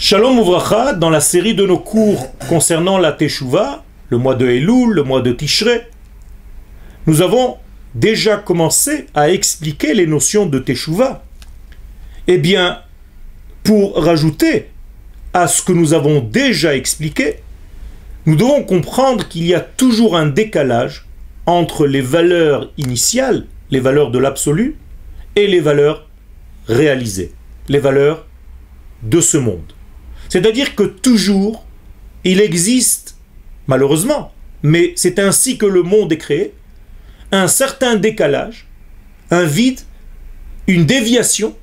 Shalom Ouvracha, dans la série de nos cours concernant la Teshuvah, le mois de Elul, le mois de Tishrei, nous avons déjà commencé à expliquer les notions de Teshuvah. Eh bien, pour rajouter à ce que nous avons déjà expliqué, nous devons comprendre qu'il y a toujours un décalage entre les valeurs initiales, les valeurs de l'absolu, et les valeurs réalisées, les valeurs de ce monde. C'est-à-dire que toujours, il existe, malheureusement, mais c'est ainsi que le monde est créé, un certain décalage, un vide, une déviation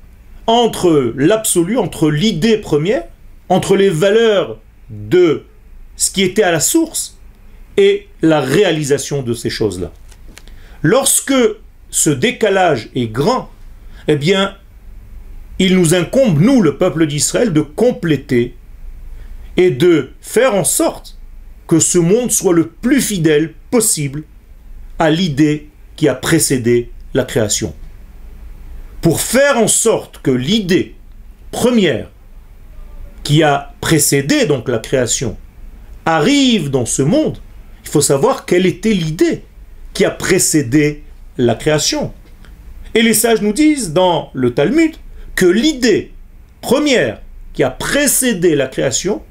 entre l'absolu, entre l'idée première, entre les valeurs de ce qui était à la source et la réalisation de ces choses-là. Lorsque ce décalage est grand, eh bien, il nous incombe, nous, le peuple d'Israël, de compléter et de faire en sorte que ce monde soit le plus fidèle possible à l'idée qui a précédé la création. Pour faire en sorte que l'idée première qui a précédé donc la création arrive dans ce monde, il faut savoir quelle était l'idée qui a précédé la création. Et les sages nous disent dans le Talmud que l'idée première qui a précédé la création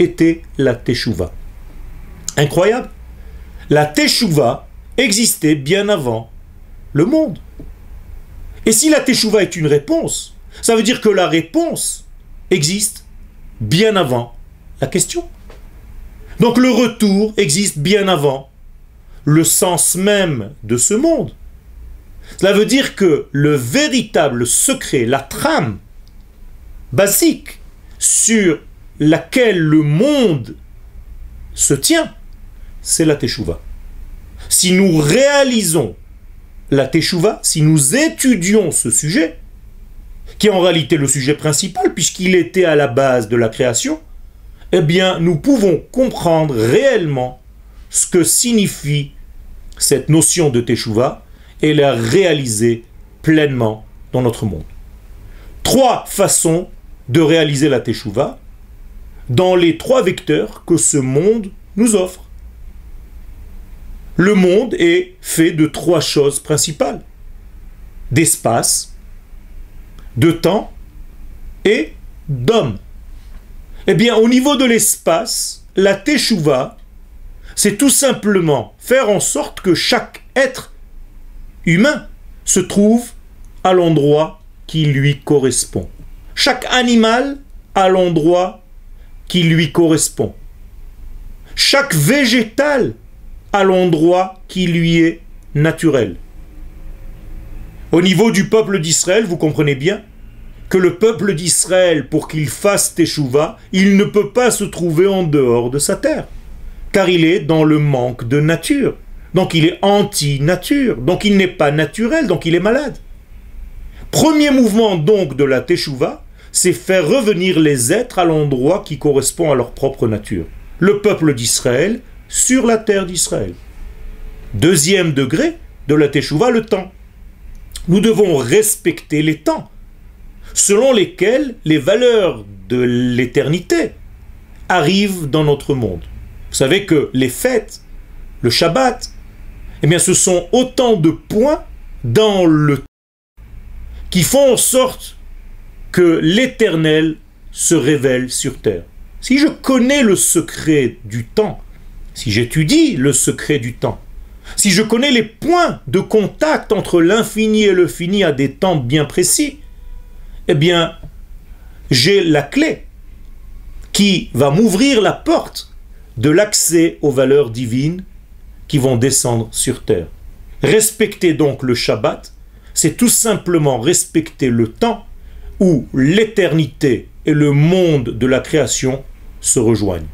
était la Teshuvah. Incroyable. La Teshuvah existait bien avant le monde. Et si la Teshuvah est une réponse, ça veut dire que la réponse existe bien avant la question. Donc le retour existe bien avant le sens même de ce monde. Cela veut dire que le véritable secret, la trame basique sur laquelle le monde se tient, c'est la Teshuvah. Si nous réalisons la Teshuvah, si nous étudions ce sujet, qui est en réalité le sujet principal puisqu'il était à la base de la création, eh bien nous pouvons comprendre réellement ce que signifie cette notion de Teshuvah et la réaliser pleinement dans notre monde. Trois façons de réaliser la Teshuvah dans les trois vecteurs que ce monde nous offre. Le monde est fait de trois choses principales. D'espace, de temps et d'homme. Eh bien, au niveau de l'espace, la Teshuvah, c'est tout simplement faire en sorte que chaque être humain se trouve à l'endroit qui lui correspond. Chaque animal à l'endroit qui lui correspond. Chaque végétal à l'endroit qui lui est naturel. Au niveau du peuple d'Israël, vous comprenez bien que le peuple d'Israël, pour qu'il fasse Teshuvah, il ne peut pas se trouver en dehors de sa terre, car il est dans le manque de nature. Donc il est anti-nature, donc il n'est pas naturel, donc il est malade. Premier mouvement donc de la Teshuvah, c'est faire revenir les êtres à l'endroit qui correspond à leur propre nature. Le peuple d'Israël sur la terre d'Israël. Deuxième degré de la Teshuvah, le temps. Nous devons respecter les temps, selon lesquels les valeurs de l'éternité arrivent dans notre monde. Vous savez que les fêtes, le Shabbat, eh bien, ce sont autant de points dans le temps qui font en sorte que l'Éternel se révèle sur terre. Si je connais le secret du temps, si j'étudie le secret du temps, si je connais les points de contact entre l'infini et le fini à des temps bien précis, eh bien, j'ai la clé qui va m'ouvrir la porte de l'accès aux valeurs divines qui vont descendre sur terre. Respecter donc le Shabbat, c'est tout simplement respecter le temps où l'éternité et le monde de la création se rejoignent.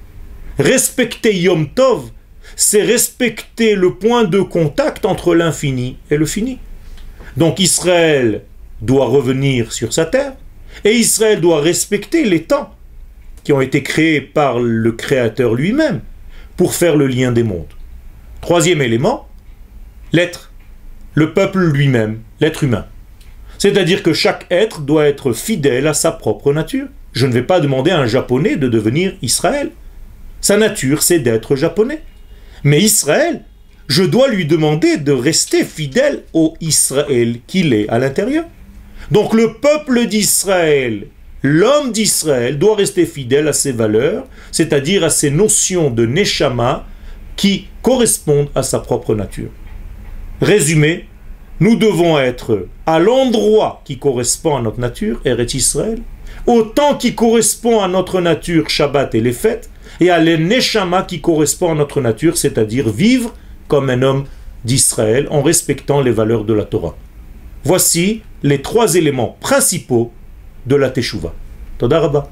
Respecter Yom Tov, c'est respecter le point de contact entre l'infini et le fini. Donc Israël doit revenir sur sa terre et Israël doit respecter les temps qui ont été créés par le Créateur lui-même pour faire le lien des mondes. Troisième élément, l'être, le peuple lui-même, l'être humain. C'est-à-dire que chaque être doit être fidèle à sa propre nature. Je ne vais pas demander à un japonais de devenir Israël. Sa nature, c'est d'être japonais. Mais Israël, je dois lui demander de rester fidèle au Israël qu'il est à l'intérieur. Donc le peuple d'Israël, l'homme d'Israël doit rester fidèle à ses valeurs, c'est-à-dire à ses notions de neshama qui correspondent à sa propre nature. Résumé, nous devons être à l'endroit qui correspond à notre nature, Eretz Israël, au temps qui correspond à notre nature, Shabbat et les fêtes, et à l'Eneshama qui correspond à notre nature, c'est-à-dire vivre comme un homme d'Israël en respectant les valeurs de la Torah. Voici les trois éléments principaux de la Teshuvah. Toda